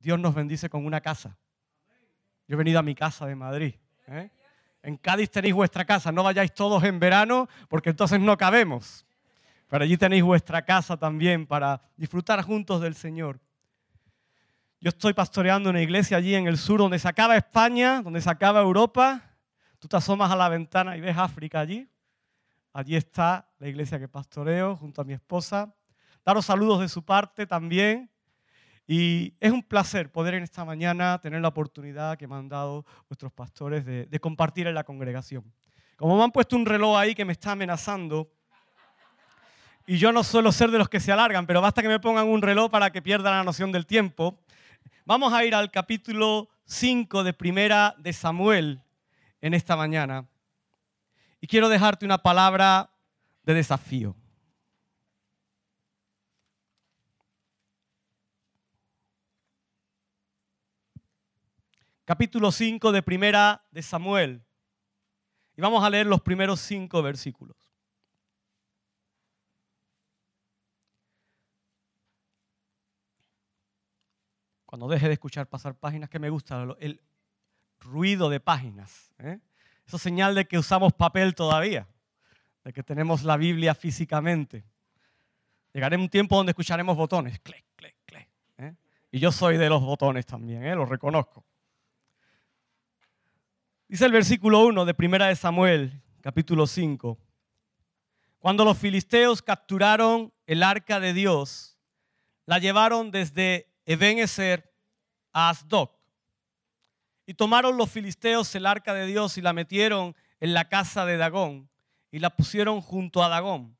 Dios nos bendice con una casa. Yo he venido a mi casa de Madrid. ¿eh? En Cádiz tenéis vuestra casa. No vayáis todos en verano porque entonces no cabemos. Pero allí tenéis vuestra casa también para disfrutar juntos del Señor. Yo estoy pastoreando una iglesia allí en el sur donde se acaba España, donde se acaba Europa. Tú te asomas a la ventana y ves África allí. Allí está la iglesia que pastoreo junto a mi esposa. Daros saludos de su parte también. Y es un placer poder en esta mañana tener la oportunidad que me han dado vuestros pastores de, compartir en la congregación. Como me han puesto un reloj ahí que me está amenazando, y yo no suelo ser de los que se alargan, pero basta que me pongan un reloj para que pierda la noción del tiempo. Vamos a ir al capítulo 5 de Primera de Samuel en esta mañana. Y quiero dejarte una palabra de desafío. Capítulo 5 de Primera de Samuel. Y vamos a leer los primeros cinco versículos. Cuando deje de escuchar pasar páginas, que me gusta el ruido de páginas. ¿eh? Eso es señal de que usamos papel todavía, de que tenemos la Biblia físicamente. Llegaré un tiempo donde escucharemos botones, clic, clic, clic. ¿eh? Y yo soy de los botones también, ¿eh? lo reconozco. Dice el versículo 1 de Primera de Samuel, capítulo 5. Cuando los filisteos capturaron el arca de Dios, la llevaron desde Ebenezer a Asdod y tomaron los filisteos el arca de Dios y la metieron en la casa de Dagón y la pusieron junto a Dagón.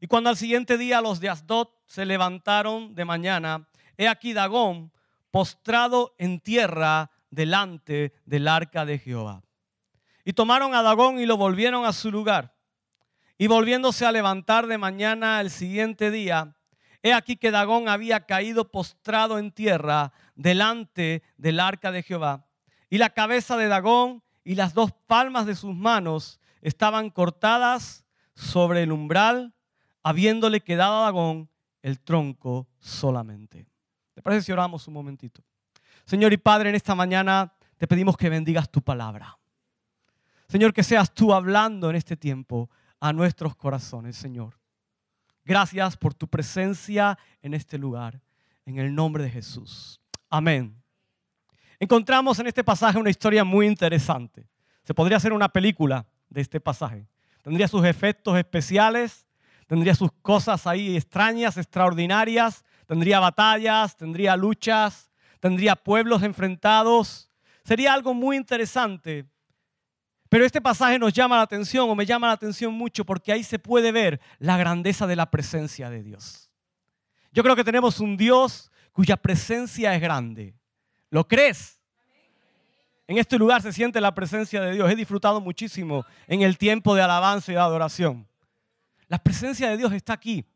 Y cuando al siguiente día los de Asdod se levantaron de mañana, he aquí Dagón postrado en tierra delante del arca de Jehová. Y tomaron a Dagón y lo volvieron a su lugar. Y volviéndose a levantar de mañana el siguiente día, he aquí que Dagón había caído postrado en tierra delante del arca de Jehová y la cabeza de Dagón y las dos palmas de sus manos estaban cortadas sobre el umbral, habiéndole quedado a Dagón el tronco solamente. ¿Te parece si oramos un momentito? Señor y Padre, en esta mañana te pedimos que bendigas tu palabra. Señor, que seas tú hablando en este tiempo a nuestros corazones, Señor. Gracias por tu presencia en este lugar, en el nombre de Jesús. Amén encontramos en este pasaje una historia muy interesante. Se podría hacer una película de este pasaje. Tendría sus efectos especiales, tendría sus cosas ahí extrañas, extraordinarias, tendría batallas, tendría luchas, tendría pueblos enfrentados. Sería algo muy interesante. Pero este pasaje nos llama la atención o me llama la atención mucho porque ahí se puede ver la grandeza de la presencia de Dios. Yo creo que tenemos un Dios cuya presencia es grande. ¿Lo crees? En este lugar se siente la presencia de Dios. He disfrutado muchísimo en el tiempo de alabanza y de adoración. La presencia de Dios está aquí.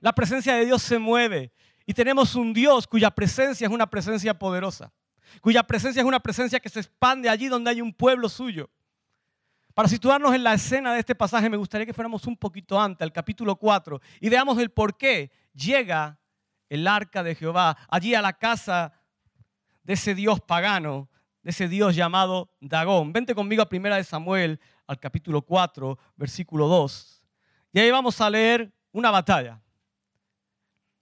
La presencia de Dios se mueve. Y tenemos un Dios cuya presencia es una presencia poderosa. Cuya presencia es una presencia que se expande allí donde hay un pueblo suyo. Para situarnos en la escena de este pasaje, me gustaría que fuéramos un poquito antes, al capítulo 4, y veamos el por qué llega el arca de Jehová allí a la casa de ese Dios pagano, de ese Dios llamado Dagón. Vente conmigo a Primera de Samuel, al capítulo 4, versículo 2. Y ahí vamos a leer una batalla.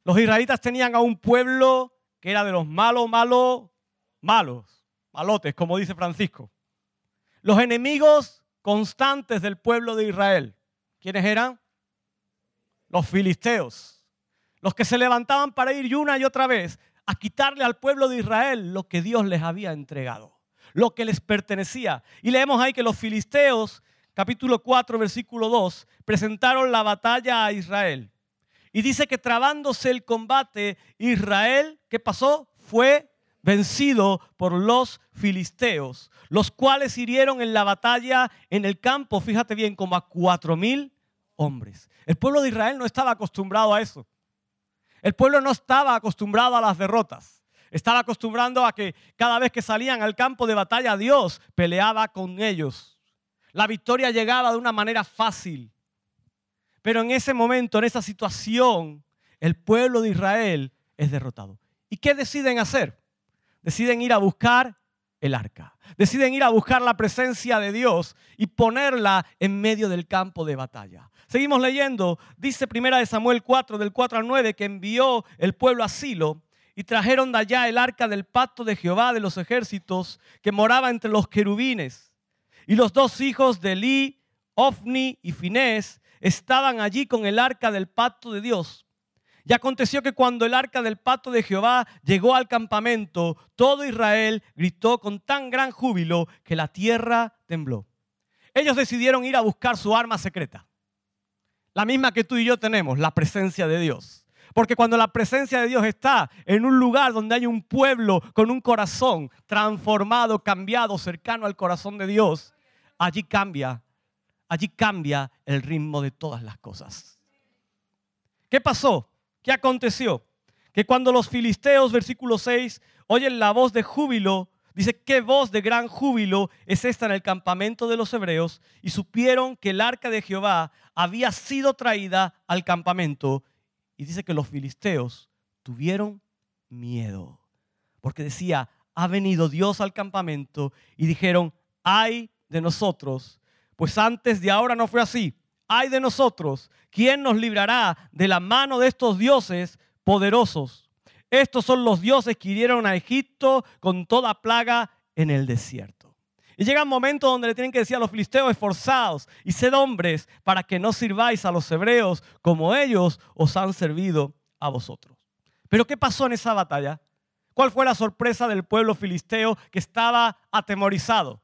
Los israelitas tenían a un pueblo que era de los malos, malos, malos, malotes, como dice Francisco. Los enemigos constantes del pueblo de Israel. ¿Quiénes eran? Los filisteos. Los que se levantaban para ir una y otra vez a quitarle al pueblo de Israel lo que Dios les había entregado, lo que les pertenecía. Y leemos ahí que los filisteos, capítulo 4, versículo 2, presentaron la batalla a Israel. Y dice que trabándose el combate, Israel, ¿qué pasó? Fue vencido por los filisteos, los cuales hirieron en la batalla en el campo, fíjate bien, como a cuatro mil hombres. El pueblo de Israel no estaba acostumbrado a eso. El pueblo no estaba acostumbrado a las derrotas. Estaba acostumbrado a que cada vez que salían al campo de batalla Dios peleaba con ellos. La victoria llegaba de una manera fácil. Pero en ese momento, en esa situación, el pueblo de Israel es derrotado. ¿Y qué deciden hacer? deciden ir a buscar el arca. Deciden ir a buscar la presencia de Dios y ponerla en medio del campo de batalla. Seguimos leyendo, dice primera de Samuel 4 del 4 al 9 que envió el pueblo a Silo y trajeron de allá el arca del pacto de Jehová de los ejércitos que moraba entre los querubines. Y los dos hijos de Eli, Ofni y Finés estaban allí con el arca del pacto de Dios. Y aconteció que cuando el arca del pacto de Jehová llegó al campamento, todo Israel gritó con tan gran júbilo que la tierra tembló. Ellos decidieron ir a buscar su arma secreta. La misma que tú y yo tenemos, la presencia de Dios. Porque cuando la presencia de Dios está en un lugar donde hay un pueblo con un corazón transformado, cambiado, cercano al corazón de Dios, allí cambia, allí cambia el ritmo de todas las cosas. ¿Qué pasó? ¿Qué aconteció? Que cuando los filisteos, versículo 6, oyen la voz de júbilo, dice, ¿qué voz de gran júbilo es esta en el campamento de los hebreos? Y supieron que el arca de Jehová había sido traída al campamento. Y dice que los filisteos tuvieron miedo, porque decía, ha venido Dios al campamento y dijeron, ay de nosotros, pues antes de ahora no fue así ay de nosotros, ¿quién nos librará de la mano de estos dioses poderosos? Estos son los dioses que hirieron a Egipto con toda plaga en el desierto. Y llega un momento donde le tienen que decir a los filisteos, esforzados y sed hombres para que no sirváis a los hebreos como ellos os han servido a vosotros. Pero ¿qué pasó en esa batalla? ¿Cuál fue la sorpresa del pueblo filisteo que estaba atemorizado?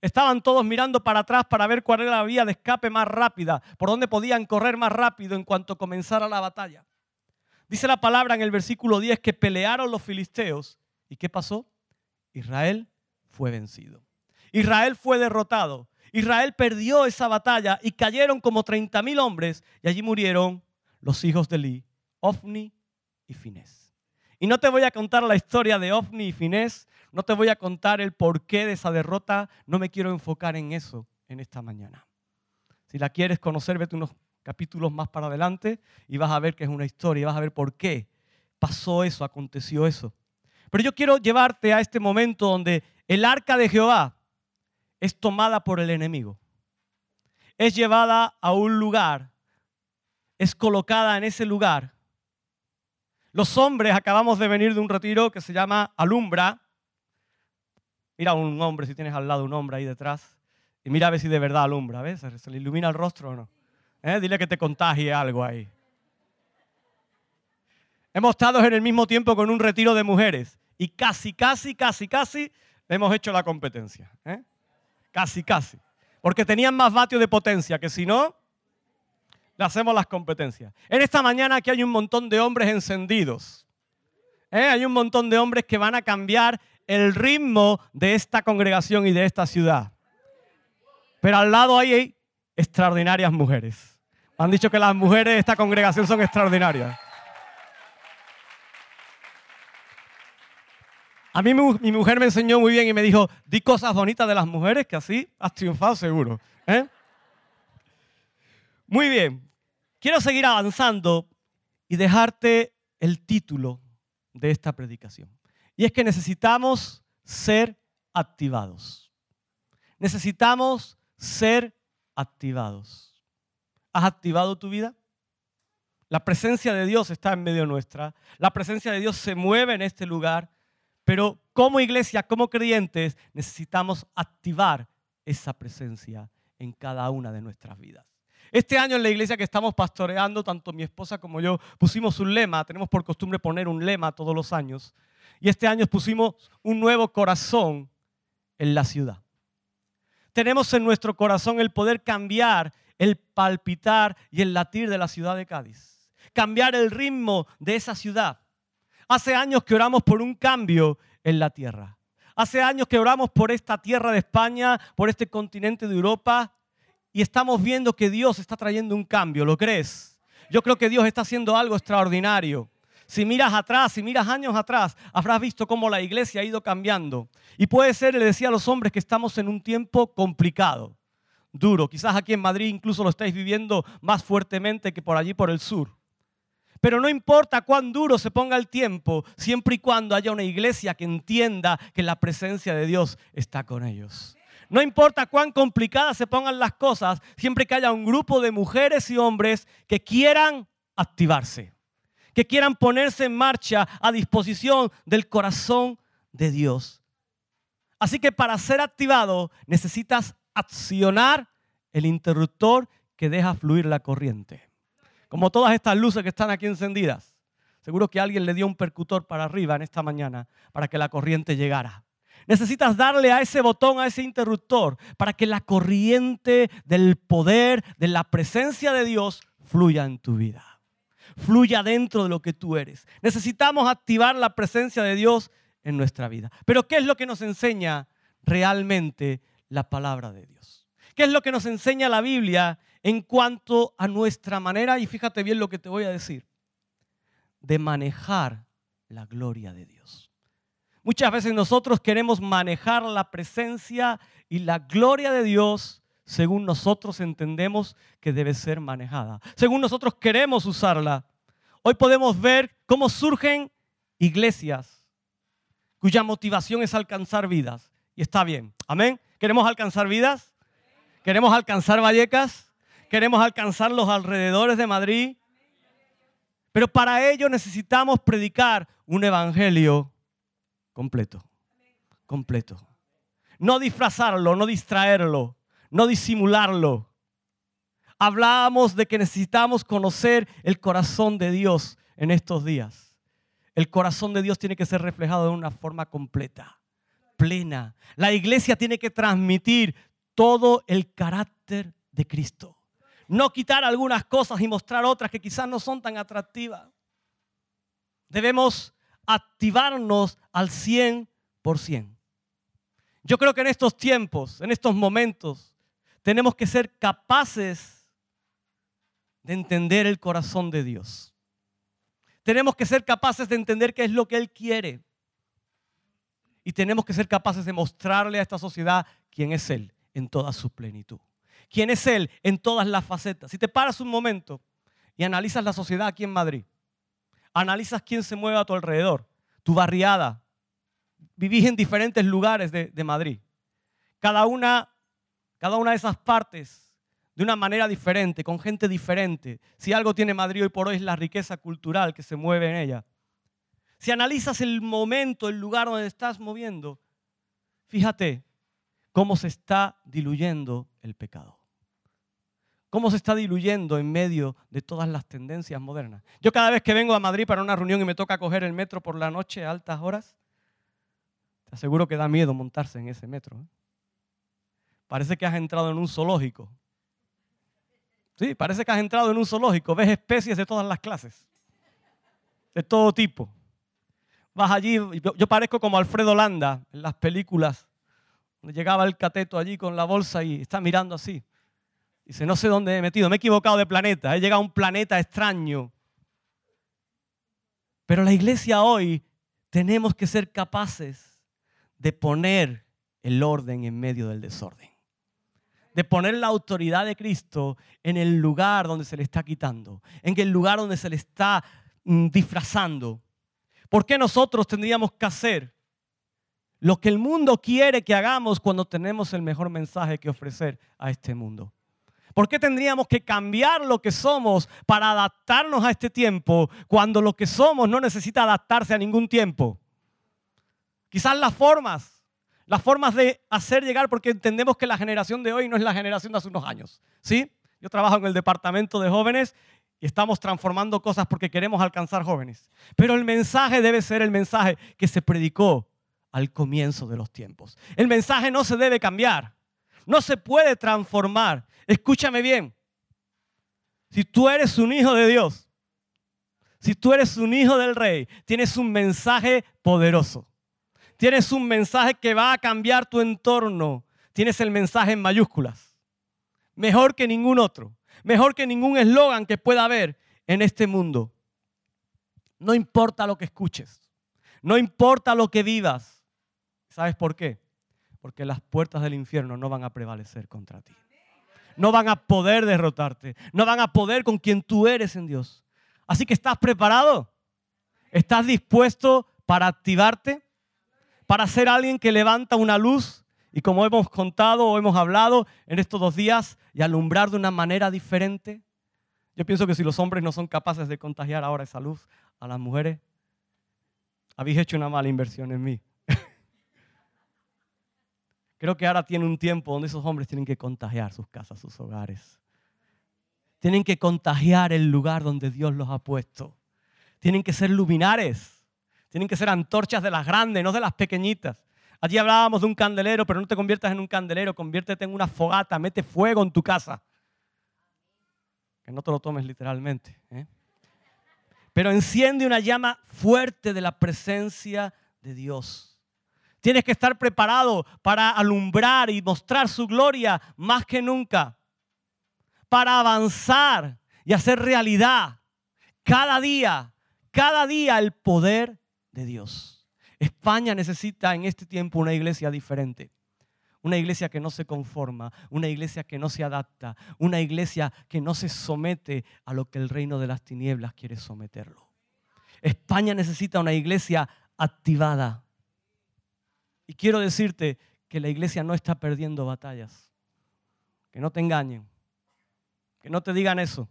Estaban todos mirando para atrás para ver cuál era la vía de escape más rápida, por dónde podían correr más rápido en cuanto comenzara la batalla. Dice la palabra en el versículo 10 que pelearon los filisteos. ¿Y qué pasó? Israel fue vencido. Israel fue derrotado. Israel perdió esa batalla y cayeron como 30 mil hombres y allí murieron los hijos de Eli, Ofni y Finés. Y no te voy a contar la historia de Ofni y Finés no te voy a contar el porqué de esa derrota, no me quiero enfocar en eso en esta mañana. Si la quieres conocer, vete unos capítulos más para adelante y vas a ver que es una historia y vas a ver por qué pasó eso, aconteció eso. Pero yo quiero llevarte a este momento donde el arca de Jehová es tomada por el enemigo. Es llevada a un lugar, es colocada en ese lugar. Los hombres acabamos de venir de un retiro que se llama Alumbra, Mira a un hombre, si tienes al lado un hombre ahí detrás, y mira a ver si de verdad alumbra, ¿ves? ¿Se le ilumina el rostro o no? ¿Eh? Dile que te contagie algo ahí. Hemos estado en el mismo tiempo con un retiro de mujeres y casi, casi, casi, casi hemos hecho la competencia. ¿eh? Casi, casi. Porque tenían más vatios de potencia que si no, le hacemos las competencias. En esta mañana aquí hay un montón de hombres encendidos. ¿eh? Hay un montón de hombres que van a cambiar el ritmo de esta congregación y de esta ciudad. Pero al lado hay extraordinarias mujeres. Han dicho que las mujeres de esta congregación son extraordinarias. A mí mi mujer me enseñó muy bien y me dijo, di cosas bonitas de las mujeres que así has triunfado seguro. ¿eh? Muy bien, quiero seguir avanzando y dejarte el título de esta predicación. Y es que necesitamos ser activados. Necesitamos ser activados. ¿Has activado tu vida? La presencia de Dios está en medio nuestra. La presencia de Dios se mueve en este lugar. Pero como iglesia, como creyentes, necesitamos activar esa presencia en cada una de nuestras vidas. Este año en la iglesia que estamos pastoreando, tanto mi esposa como yo, pusimos un lema. Tenemos por costumbre poner un lema todos los años. Y este año pusimos un nuevo corazón en la ciudad. Tenemos en nuestro corazón el poder cambiar el palpitar y el latir de la ciudad de Cádiz. Cambiar el ritmo de esa ciudad. Hace años que oramos por un cambio en la tierra. Hace años que oramos por esta tierra de España, por este continente de Europa, y estamos viendo que Dios está trayendo un cambio. ¿Lo crees? Yo creo que Dios está haciendo algo extraordinario. Si miras atrás, si miras años atrás, habrás visto cómo la iglesia ha ido cambiando. Y puede ser, le decía a los hombres, que estamos en un tiempo complicado, duro. Quizás aquí en Madrid incluso lo estáis viviendo más fuertemente que por allí, por el sur. Pero no importa cuán duro se ponga el tiempo, siempre y cuando haya una iglesia que entienda que la presencia de Dios está con ellos. No importa cuán complicadas se pongan las cosas, siempre que haya un grupo de mujeres y hombres que quieran activarse, que quieran ponerse en marcha a disposición del corazón de Dios. Así que para ser activado necesitas accionar el interruptor que deja fluir la corriente. Como todas estas luces que están aquí encendidas. Seguro que alguien le dio un percutor para arriba en esta mañana para que la corriente llegara. Necesitas darle a ese botón, a ese interruptor, para que la corriente del poder, de la presencia de Dios fluya en tu vida. Fluya dentro de lo que tú eres. Necesitamos activar la presencia de Dios en nuestra vida. Pero ¿qué es lo que nos enseña realmente la palabra de Dios? ¿Qué es lo que nos enseña la Biblia en cuanto a nuestra manera, y fíjate bien lo que te voy a decir, de manejar la gloria de Dios? Muchas veces nosotros queremos manejar la presencia y la gloria de Dios según nosotros entendemos que debe ser manejada, según nosotros queremos usarla. Hoy podemos ver cómo surgen iglesias cuya motivación es alcanzar vidas. Y está bien. Amén. ¿Queremos alcanzar vidas? ¿Queremos alcanzar Vallecas? ¿Queremos alcanzar los alrededores de Madrid? Pero para ello necesitamos predicar un evangelio completo. Completo. No disfrazarlo, no distraerlo, no disimularlo. Hablábamos de que necesitamos conocer el corazón de Dios en estos días. El corazón de Dios tiene que ser reflejado de una forma completa, plena. La iglesia tiene que transmitir todo el carácter de Cristo. No quitar algunas cosas y mostrar otras que quizás no son tan atractivas. Debemos activarnos al 100%. Yo creo que en estos tiempos, en estos momentos, tenemos que ser capaces de entender el corazón de Dios. Tenemos que ser capaces de entender qué es lo que Él quiere. Y tenemos que ser capaces de mostrarle a esta sociedad quién es Él en toda su plenitud. Quién es Él en todas las facetas. Si te paras un momento y analizas la sociedad aquí en Madrid, analizas quién se mueve a tu alrededor, tu barriada, vivís en diferentes lugares de, de Madrid. Cada una, cada una de esas partes de una manera diferente, con gente diferente. Si algo tiene Madrid hoy por hoy es la riqueza cultural que se mueve en ella. Si analizas el momento, el lugar donde estás moviendo, fíjate cómo se está diluyendo el pecado. Cómo se está diluyendo en medio de todas las tendencias modernas. Yo cada vez que vengo a Madrid para una reunión y me toca coger el metro por la noche a altas horas, te aseguro que da miedo montarse en ese metro. ¿eh? Parece que has entrado en un zoológico. Sí, parece que has entrado en un zoológico, ves especies de todas las clases, de todo tipo. Vas allí, yo, parezco como Alfredo Landa en las películas, llegaba el cateto allí con la bolsa y está mirando así. Dice, no sé dónde he metido, me he equivocado de planeta, he llegado a un planeta extraño. Pero la iglesia hoy tenemos que ser capaces de poner el orden en medio del desorden de poner la autoridad de Cristo en el lugar donde se le está quitando, en el lugar donde se le está mm, disfrazando. ¿Por qué nosotros tendríamos que hacer lo que el mundo quiere que hagamos cuando tenemos el mejor mensaje que ofrecer a este mundo? ¿Por qué tendríamos que cambiar lo que somos para adaptarnos a este tiempo cuando lo que somos no necesita adaptarse a ningún tiempo? Quizás las formas las formas de hacer llegar, porque entendemos que la generación de hoy no es la generación de hace unos años. ¿sí? Yo trabajo en el departamento de jóvenes y estamos transformando cosas porque queremos alcanzar jóvenes. Pero el mensaje debe ser el mensaje que se predicó al comienzo de los tiempos. El mensaje no se debe cambiar, no se puede transformar. Escúchame bien, si tú eres un hijo de Dios, si tú eres un hijo del rey, tienes un mensaje poderoso. Tienes un mensaje que va a cambiar tu entorno. Tienes el mensaje en mayúsculas. Mejor que ningún otro. Mejor que ningún eslogan que pueda haber en este mundo. No importa lo que escuches. No importa lo que vivas. ¿Sabes por qué? Porque las puertas del infierno no van a prevalecer contra ti. No van a poder derrotarte. No van a poder con quien tú eres en Dios. Así que estás preparado. ¿Estás dispuesto para activarte? Para ser alguien que levanta una luz y como hemos contado o hemos hablado en estos dos días y alumbrar de una manera diferente. Yo pienso que si los hombres no son capaces de contagiar ahora esa luz a las mujeres, habéis hecho una mala inversión en mí. Creo que ahora tiene un tiempo donde esos hombres tienen que contagiar sus casas, sus hogares. Tienen que contagiar el lugar donde Dios los ha puesto. Tienen que ser luminares. Tienen que ser antorchas de las grandes, no de las pequeñitas. Allí hablábamos de un candelero, pero no te conviertas en un candelero, conviértete en una fogata, mete fuego en tu casa. Que no te lo tomes literalmente. ¿eh? Pero enciende una llama fuerte de la presencia de Dios. Tienes que estar preparado para alumbrar y mostrar su gloria más que nunca. Para avanzar y hacer realidad cada día, cada día el poder Dios. España necesita en este tiempo una iglesia diferente. Una iglesia que no se conforma, una iglesia que no se adapta, una iglesia que no se somete a lo que el reino de las tinieblas quiere someterlo. España necesita una iglesia activada. Y quiero decirte que la iglesia no está perdiendo batallas. Que no te engañen. Que no te digan eso.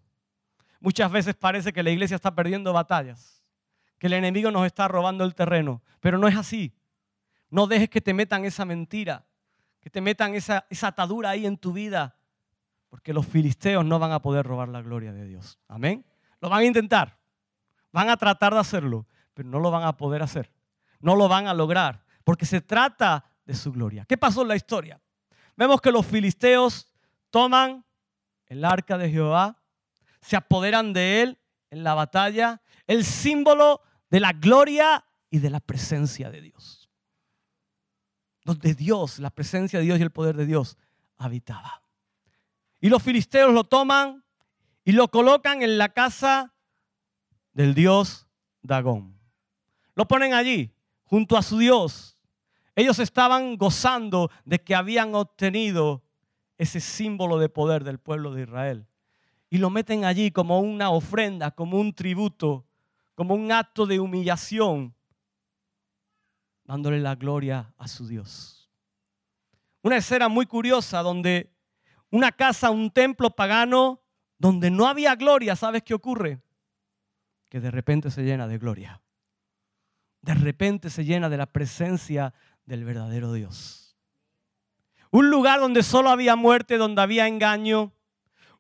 Muchas veces parece que la iglesia está perdiendo batallas que el enemigo nos está robando el terreno, pero no es así. No dejes que te metan esa mentira, que te metan esa, atadura ahí en tu vida, porque los filisteos no van a poder robar la gloria de Dios. Amén. Lo van a intentar, van a tratar de hacerlo, pero no lo van a poder hacer. No lo van a lograr, porque se trata de su gloria. ¿Qué pasó en la historia? Vemos que los filisteos toman el arca de Jehová, se apoderan de él en la batalla, el símbolo de la gloria y de la presencia de Dios. Donde Dios, la presencia de Dios y el poder de Dios habitaba. Y los filisteos lo toman y lo colocan en la casa del dios Dagón. Lo ponen allí, junto a su dios. Ellos estaban gozando de que habían obtenido ese símbolo de poder del pueblo de Israel. Y lo meten allí como una ofrenda, como un tributo como un acto de humillación, dándole la gloria a su Dios. Una escena muy curiosa donde una casa, un templo pagano, donde no había gloria, ¿sabes qué ocurre? Que de repente se llena de gloria. De repente se llena de la presencia del verdadero Dios. Un lugar donde solo había muerte, donde había engaño.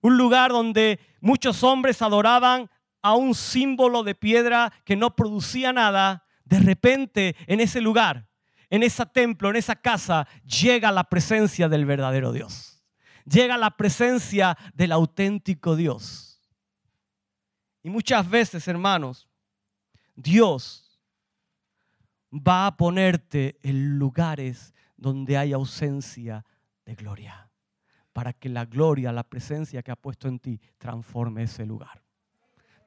Un lugar donde muchos hombres adoraban a un símbolo de piedra que no producía nada, de repente en ese lugar, en ese templo, en esa casa, llega la presencia del verdadero Dios. Llega la presencia del auténtico Dios. Y muchas veces, hermanos, Dios va a ponerte en lugares donde hay ausencia de gloria, para que la gloria, la presencia que ha puesto en ti, transforme ese lugar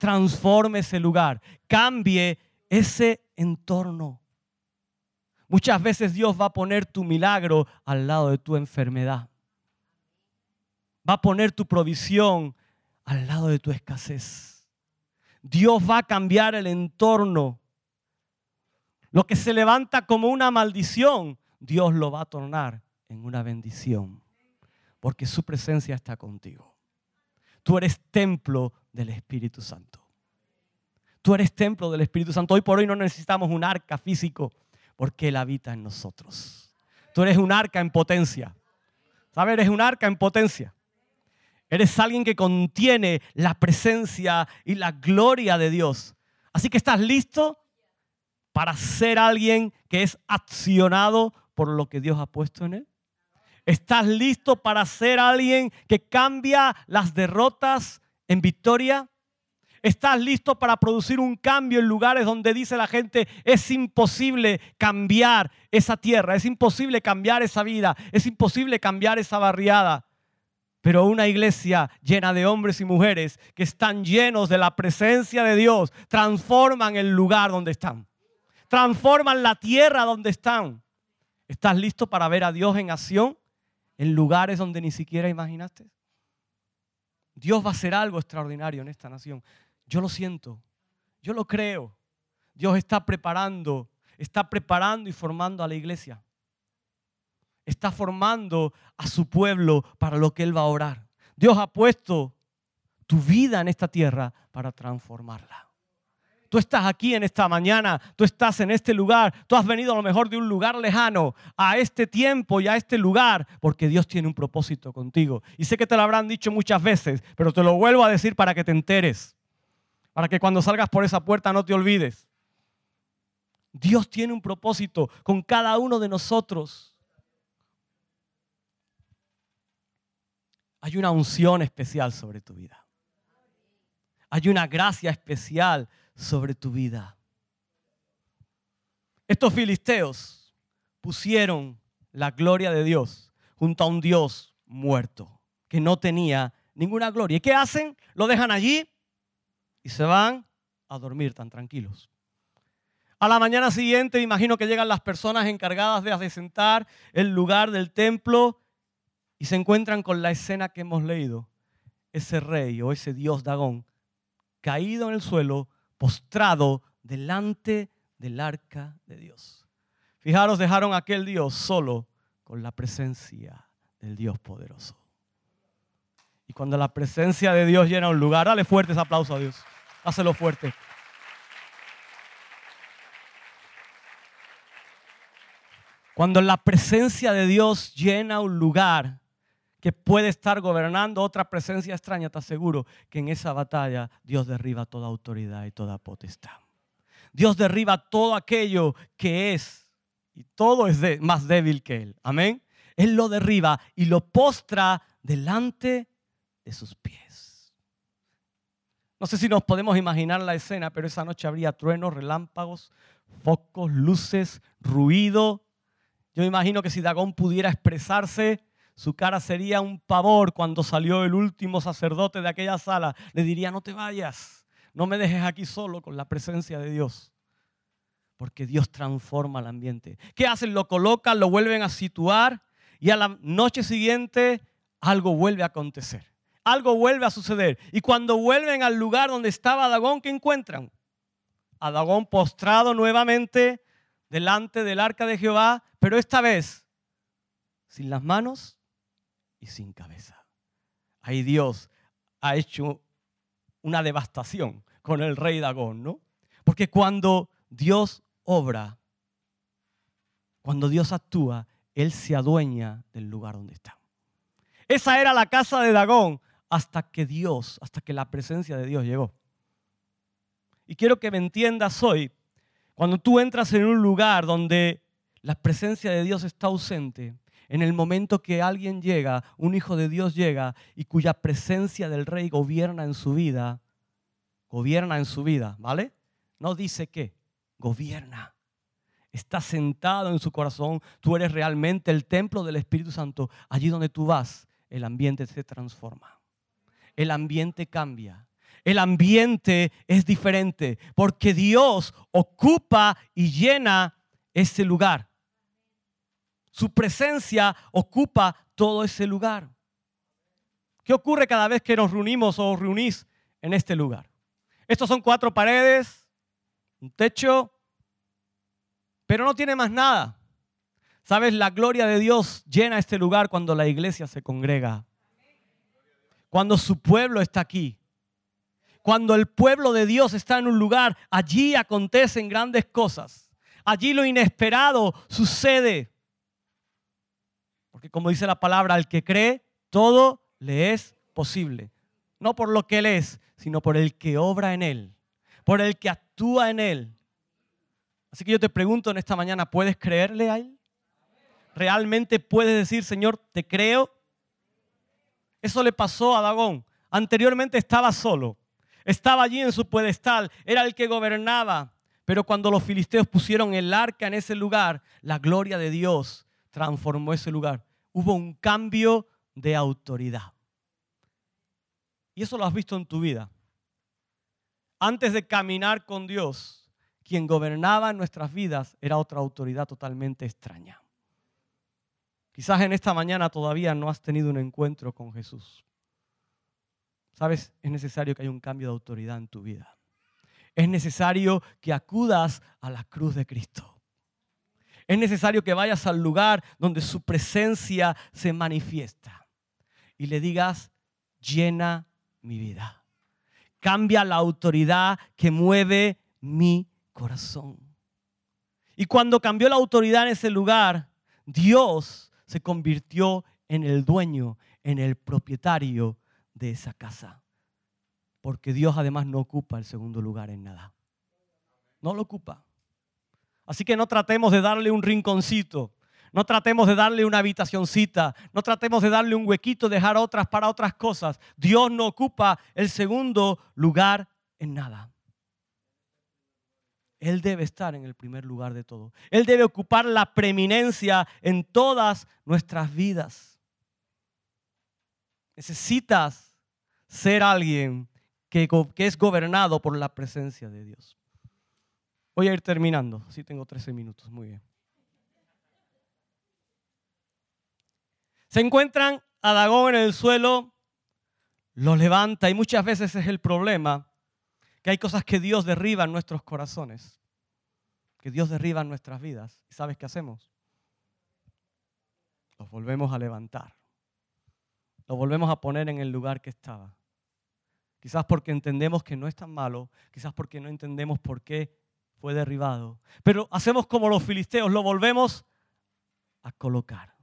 transforme ese lugar, cambie ese entorno. Muchas veces Dios va a poner tu milagro al lado de tu enfermedad. Va a poner tu provisión al lado de tu escasez. Dios va a cambiar el entorno. Lo que se levanta como una maldición, Dios lo va a tornar en una bendición. Porque su presencia está contigo. Tú eres templo del Espíritu Santo. Tú eres templo del Espíritu Santo. Hoy por hoy no necesitamos un arca físico porque Él habita en nosotros. Tú eres un arca en potencia. ¿Sabes? Eres un arca en potencia. Eres alguien que contiene la presencia y la gloria de Dios. Así que estás listo para ser alguien que es accionado por lo que Dios ha puesto en él. ¿Estás listo para ser alguien que cambia las derrotas en victoria? ¿Estás listo para producir un cambio en lugares donde dice la gente es imposible cambiar esa tierra, es imposible cambiar esa vida, es imposible cambiar esa barriada? Pero una iglesia llena de hombres y mujeres que están llenos de la presencia de Dios transforman el lugar donde están, transforman la tierra donde están. ¿Estás listo para ver a Dios en acción en lugares donde ni siquiera imaginaste? Dios va a hacer algo extraordinario en esta nación. Yo lo siento, yo lo creo. Dios está preparando, está preparando y formando a la iglesia. Está formando a su pueblo para lo que Él va a orar. Dios ha puesto tu vida en esta tierra para transformarla. Tú estás aquí en esta mañana, tú estás en este lugar, tú has venido a lo mejor de un lugar lejano a este tiempo y a este lugar porque Dios tiene un propósito contigo. Y sé que te lo habrán dicho muchas veces, pero te lo vuelvo a decir para que te enteres, para que cuando salgas por esa puerta no te olvides. Dios tiene un propósito con cada uno de nosotros. Hay una unción especial sobre tu vida. Hay una gracia especial sobre tu vida. Estos filisteos pusieron la gloria de Dios junto a un Dios muerto que no tenía ninguna gloria. ¿Y qué hacen? Lo dejan allí y se van a dormir tan tranquilos. A la mañana siguiente, imagino que llegan las personas encargadas de adecentar el lugar del templo y se encuentran con la escena que hemos leído. Ese rey o ese dios Dagón caído en el suelo, postrado delante del arca de Dios. Fijaros, dejaron a aquel Dios solo con la presencia del Dios poderoso. Y cuando la presencia de Dios llena un lugar, dale fuertes aplausos a Dios. Hácelo fuerte. Cuando la presencia de Dios llena un lugar que puede estar gobernando otra presencia extraña, te aseguro que en esa batalla Dios derriba toda autoridad y toda potestad. Dios derriba todo aquello que es y todo es más débil que Él. Amén. Él lo derriba y lo postra delante de sus pies. No sé si nos podemos imaginar la escena, pero esa noche habría truenos, relámpagos, focos, luces, ruido. Yo imagino que si Dagón pudiera expresarse, su cara sería un pavor cuando salió el último sacerdote de aquella sala. Le diría, no te vayas, no me dejes aquí solo con la presencia de Dios. Porque Dios transforma el ambiente. ¿Qué hacen? Lo colocan, lo vuelven a situar y a la noche siguiente algo vuelve a acontecer. Algo vuelve a suceder. Y cuando vuelven al lugar donde estaba Dagón, ¿qué encuentran? A Dagón postrado nuevamente delante del arca de Jehová, pero esta vez sin las manos y sin cabeza. Ahí Dios ha hecho una devastación con el rey Dagón, ¿no? Porque cuando Dios obra, cuando Dios actúa, Él se adueña del lugar donde está. Esa era la casa de Dagón hasta que Dios, hasta que la presencia de Dios llegó. Y quiero que me entiendas hoy, cuando tú entras en un lugar donde la presencia de Dios está ausente, en el momento que alguien llega, un hijo de Dios llega y cuya presencia del rey gobierna en su vida, gobierna en su vida, ¿vale? No dice qué, gobierna. Está sentado en su corazón, tú eres realmente el templo del Espíritu Santo. Allí donde tú vas, el ambiente se transforma. El ambiente cambia. El ambiente es diferente porque Dios ocupa y llena ese lugar. Su presencia ocupa todo ese lugar. ¿Qué ocurre cada vez que nos reunimos o reunís en este lugar? Estos son cuatro paredes, un techo, pero no tiene más nada. ¿Sabes? La gloria de Dios llena este lugar cuando la iglesia se congrega. Cuando su pueblo está aquí. Cuando el pueblo de Dios está en un lugar, allí acontecen grandes cosas. Allí lo inesperado sucede. Porque como dice la palabra, al que cree, todo le es posible. No por lo que él es, sino por el que obra en él, por el que actúa en él. Así que yo te pregunto en esta mañana, ¿puedes creerle a él? ¿Realmente puedes decir, Señor, te creo? Eso le pasó a Dagón. Anteriormente estaba solo, estaba allí en su pedestal, era el que gobernaba. Pero cuando los filisteos pusieron el arca en ese lugar, la gloria de Dios transformó ese lugar. Hubo un cambio de autoridad. Y eso lo has visto en tu vida. Antes de caminar con Dios, quien gobernaba nuestras vidas era otra autoridad totalmente extraña. Quizás en esta mañana todavía no has tenido un encuentro con Jesús. ¿sabes? Es necesario que haya un cambio de autoridad en tu vida. Es necesario que acudas a la cruz de Cristo. Es necesario que vayas al lugar donde su presencia se manifiesta y le digas, llena mi vida. Cambia la autoridad que mueve mi corazón. Y cuando cambió la autoridad en ese lugar, Dios se convirtió en el dueño, en el propietario de esa casa. Porque Dios además no ocupa el segundo lugar en nada. No lo ocupa. Así que no tratemos de darle un rinconcito, no tratemos de darle una habitacioncita, no tratemos de darle un huequito, dejar otras para otras cosas. Dios no ocupa el segundo lugar en nada. Él debe estar en el primer lugar de todo. Él debe ocupar la preeminencia en todas nuestras vidas. Necesitas ser alguien que, que, es gobernado por la presencia de Dios. Voy a ir terminando. Sí, tengo 13 minutos. Muy bien. Se encuentran a Dagón en el suelo, lo levanta y muchas veces es el problema que hay cosas que Dios derriba en nuestros corazones, que Dios derriba en nuestras vidas. ¿Y sabes qué hacemos? Los volvemos a levantar. Los volvemos a poner en el lugar que estaba. Quizás porque entendemos que no es tan malo, quizás porque no entendemos por qué fue derribado. Pero hacemos como los filisteos, lo volvemos a colocar.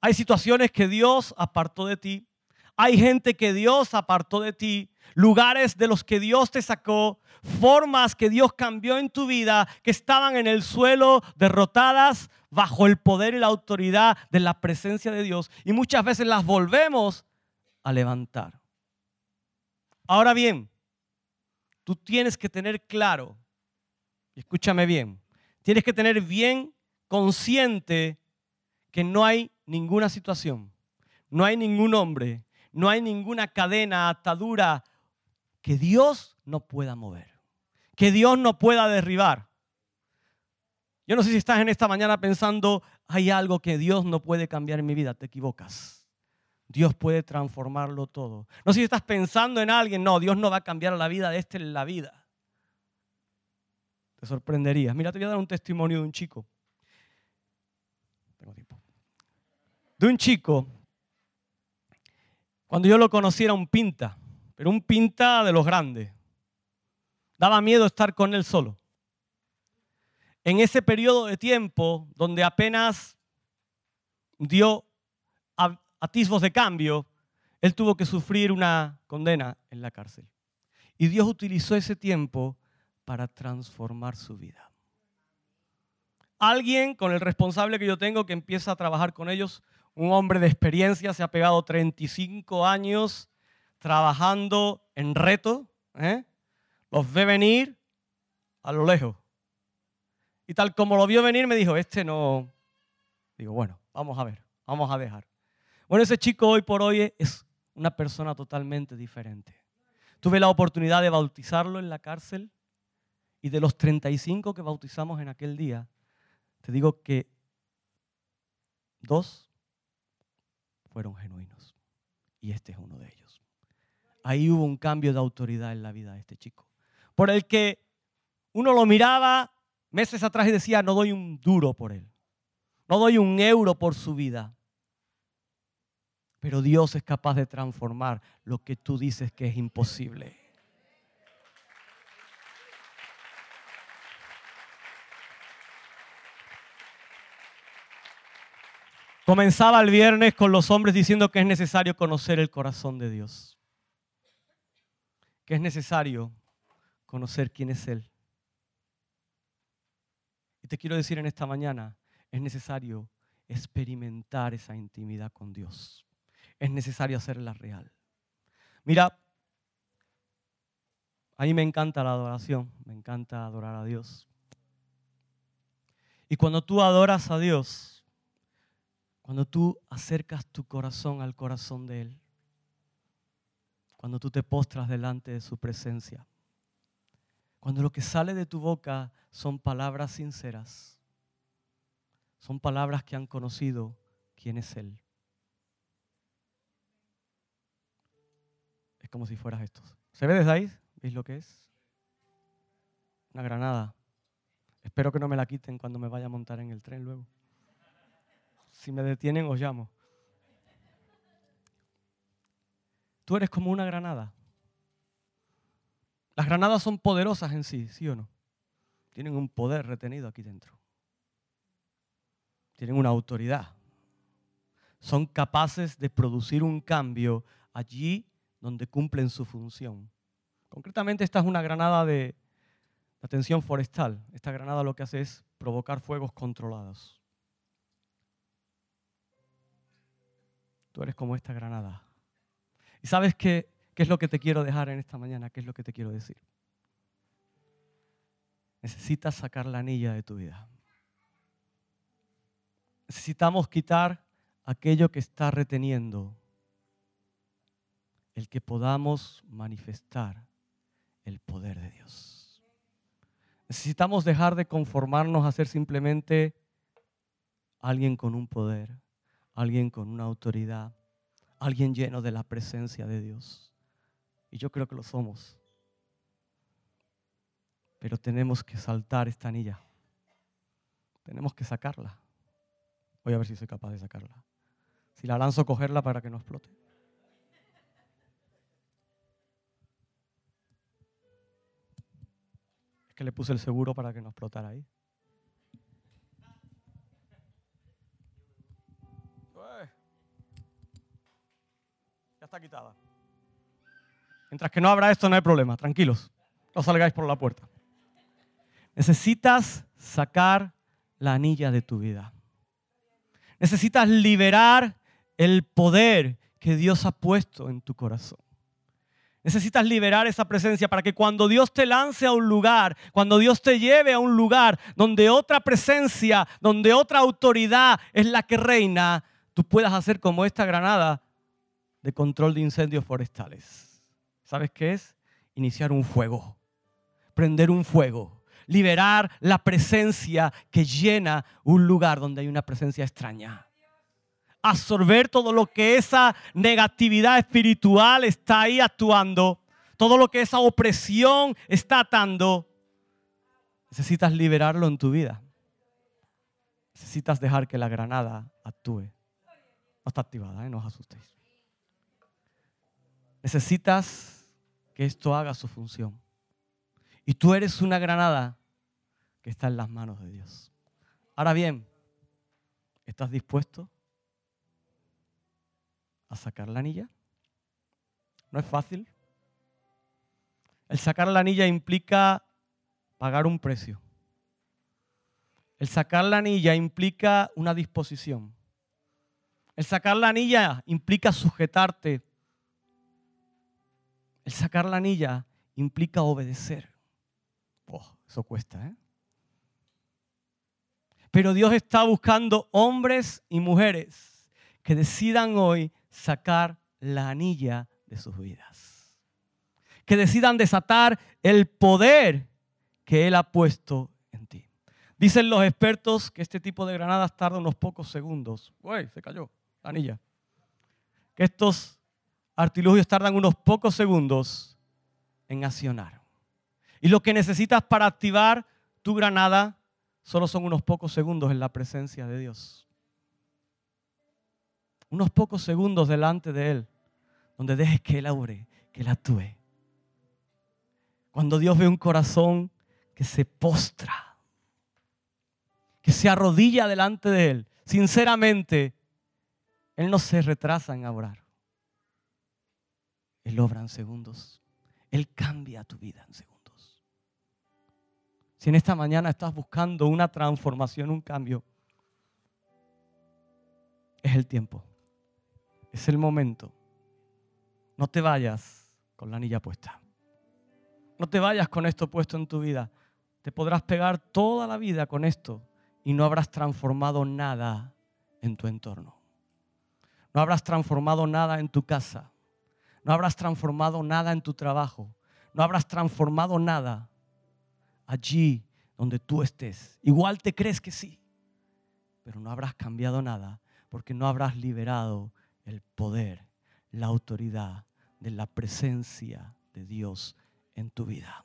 Hay situaciones que Dios apartó de ti. Hay gente que Dios apartó de ti lugares de los que Dios te sacó, formas que Dios cambió en tu vida, que estaban en el suelo, derrotadas bajo el poder y la autoridad de la presencia de Dios. Y muchas veces las volvemos a levantar. Ahora bien, tú tienes que tener claro, escúchame bien, tienes que tener bien consciente que no hay ninguna situación, no hay ningún hombre, no hay ninguna cadena, atadura que Dios no pueda mover, que Dios no pueda derribar. Yo no sé si estás en esta mañana pensando, hay algo que Dios no puede cambiar en mi vida, te equivocas. Dios puede transformarlo todo. No sé si estás pensando en alguien, no, Dios no va a cambiar la vida de este en la vida. Te sorprenderías. Mira, te voy a dar un testimonio de un chico. Tengo tiempo. De un chico, cuando yo lo conocí era un pinta pero un pinta de los grandes. Daba miedo estar con él solo. En ese periodo de tiempo donde apenas dio atisbos de cambio, él tuvo que sufrir una condena en la cárcel. Y Dios utilizó ese tiempo para transformar su vida. Alguien con el responsable que yo tengo que empieza a trabajar con ellos, un hombre de experiencia, se ha pegado 35 años trabajando en reto, ¿eh? los ve venir a lo lejos. Y tal como lo vio venir, me dijo, este no. Digo, bueno, vamos a ver, vamos a dejar. Bueno, ese chico hoy por hoy es una persona totalmente diferente. Tuve la oportunidad de bautizarlo en la cárcel y de los 35 que bautizamos en aquel día, te digo que dos fueron genuinos y este es uno de ellos ahí hubo un cambio de autoridad en la vida de este chico. Por el que uno lo miraba meses atrás y decía, no doy un duro por él. No doy un euro por su vida. Pero Dios es capaz de transformar lo que tú dices que es imposible. Comenzaba el viernes con los hombres diciendo que es necesario conocer el corazón de Dios que es necesario conocer quién es Él. Y te quiero decir en esta mañana, es necesario experimentar esa intimidad con Dios. Es necesario hacerla real. Mira, a mí me encanta la adoración, me encanta adorar a Dios. Y cuando tú adoras a Dios, cuando tú acercas tu corazón al corazón de Él, cuando tú te postras delante de su presencia. Cuando lo que sale de tu boca son palabras sinceras, son palabras que han conocido quién es Él. Como si fueras estos. ¿Se ve desde ahí? ¿Veis lo que es? Una granada. Espero que no me la quiten cuando me vaya a montar en el tren luego. Si me detienen, os llamo. Tú eres como una granada. Las granadas son poderosas en sí, ¿sí o no? Tienen un poder retenido aquí dentro. Tienen una autoridad. Son capaces de producir un cambio allí donde cumplen su función. Concretamente esta es una granada de atención forestal. Esta granada lo que hace es provocar fuegos controlados. Tú eres como esta granada. ¿Y sabes qué, qué es lo que te quiero dejar en esta mañana? ¿Qué es lo que te quiero decir? Necesitas sacar la anilla de tu vida. Necesitamos quitar aquello que está reteniendo el que podamos manifestar el poder de Dios. Necesitamos dejar de conformarnos a ser simplemente alguien con un poder, alguien con una autoridad, alguien lleno de la presencia de Dios. Y yo creo que lo somos. Pero tenemos que saltar esta anilla. Tenemos que sacarla. Voy a ver si soy capaz de sacarla. Si la lanzo, cogerla para que no explote. Es que le puse el seguro para que no explotara ahí. Ya está quitada. Mientras que no habrá esto, no hay problema. Tranquilos. No salgáis por la puerta. Necesitas sacar la anilla de tu vida. Necesitas liberar el poder que Dios ha puesto en tu corazón. Necesitas liberar esa presencia para que cuando Dios te lance a un lugar, cuando Dios te lleve a un lugar donde otra presencia, donde otra autoridad es la que reina, tú puedas hacer como esta granada de control de incendios forestales. ¿Sabes qué es? Iniciar un fuego, prender un fuego, liberar la presencia que llena un lugar donde hay una presencia extraña absorber todo lo que esa negatividad espiritual está ahí actuando, todo lo que esa opresión está atando, necesitas liberarlo en tu vida. Necesitas dejar que la granada actúe. No está activada, ¿eh? no os asustéis. Necesitas que esto haga su función. Y tú eres una granada que está en las manos de Dios. Ahora bien, ¿estás dispuesto a sacar la anilla. No es fácil. El sacar la anilla implica pagar un precio. El sacar la anilla implica una disposición. El sacar la anilla implica sujetarte. El sacar la anilla implica obedecer. Oh, eso cuesta, ¿eh? Pero Dios está buscando hombres y mujeres que decidan hoy sacar la anilla de sus vidas. Que decidan desatar el poder que Él ha puesto en ti. Dicen los expertos que este tipo de granadas tarda unos pocos segundos. Uy, se cayó la anilla. Que estos artilugios tardan unos pocos segundos en accionar. Y lo que necesitas para activar tu granada solo son unos pocos segundos en la presencia de Dios unos pocos segundos delante de Él, donde dejes que Él aure, que Él actúe. Cuando Dios ve un corazón que se postra, que se arrodilla delante de Él, sinceramente, Él no se retrasa en orar. Él obra en segundos. Él cambia tu vida en segundos. Si en esta mañana estás buscando una transformación, un cambio, es el tiempo es el momento. No te vayas con la anilla puesta. No te vayas con esto puesto en tu vida. Te podrás pegar toda la vida con esto y no habrás transformado nada en tu entorno. No habrás transformado nada en tu casa. No habrás transformado nada en tu trabajo. No habrás transformado nada allí donde tú estés. Igual te crees que sí, pero no habrás cambiado nada porque no habrás liberado el poder, la autoridad de la presencia de Dios en tu vida.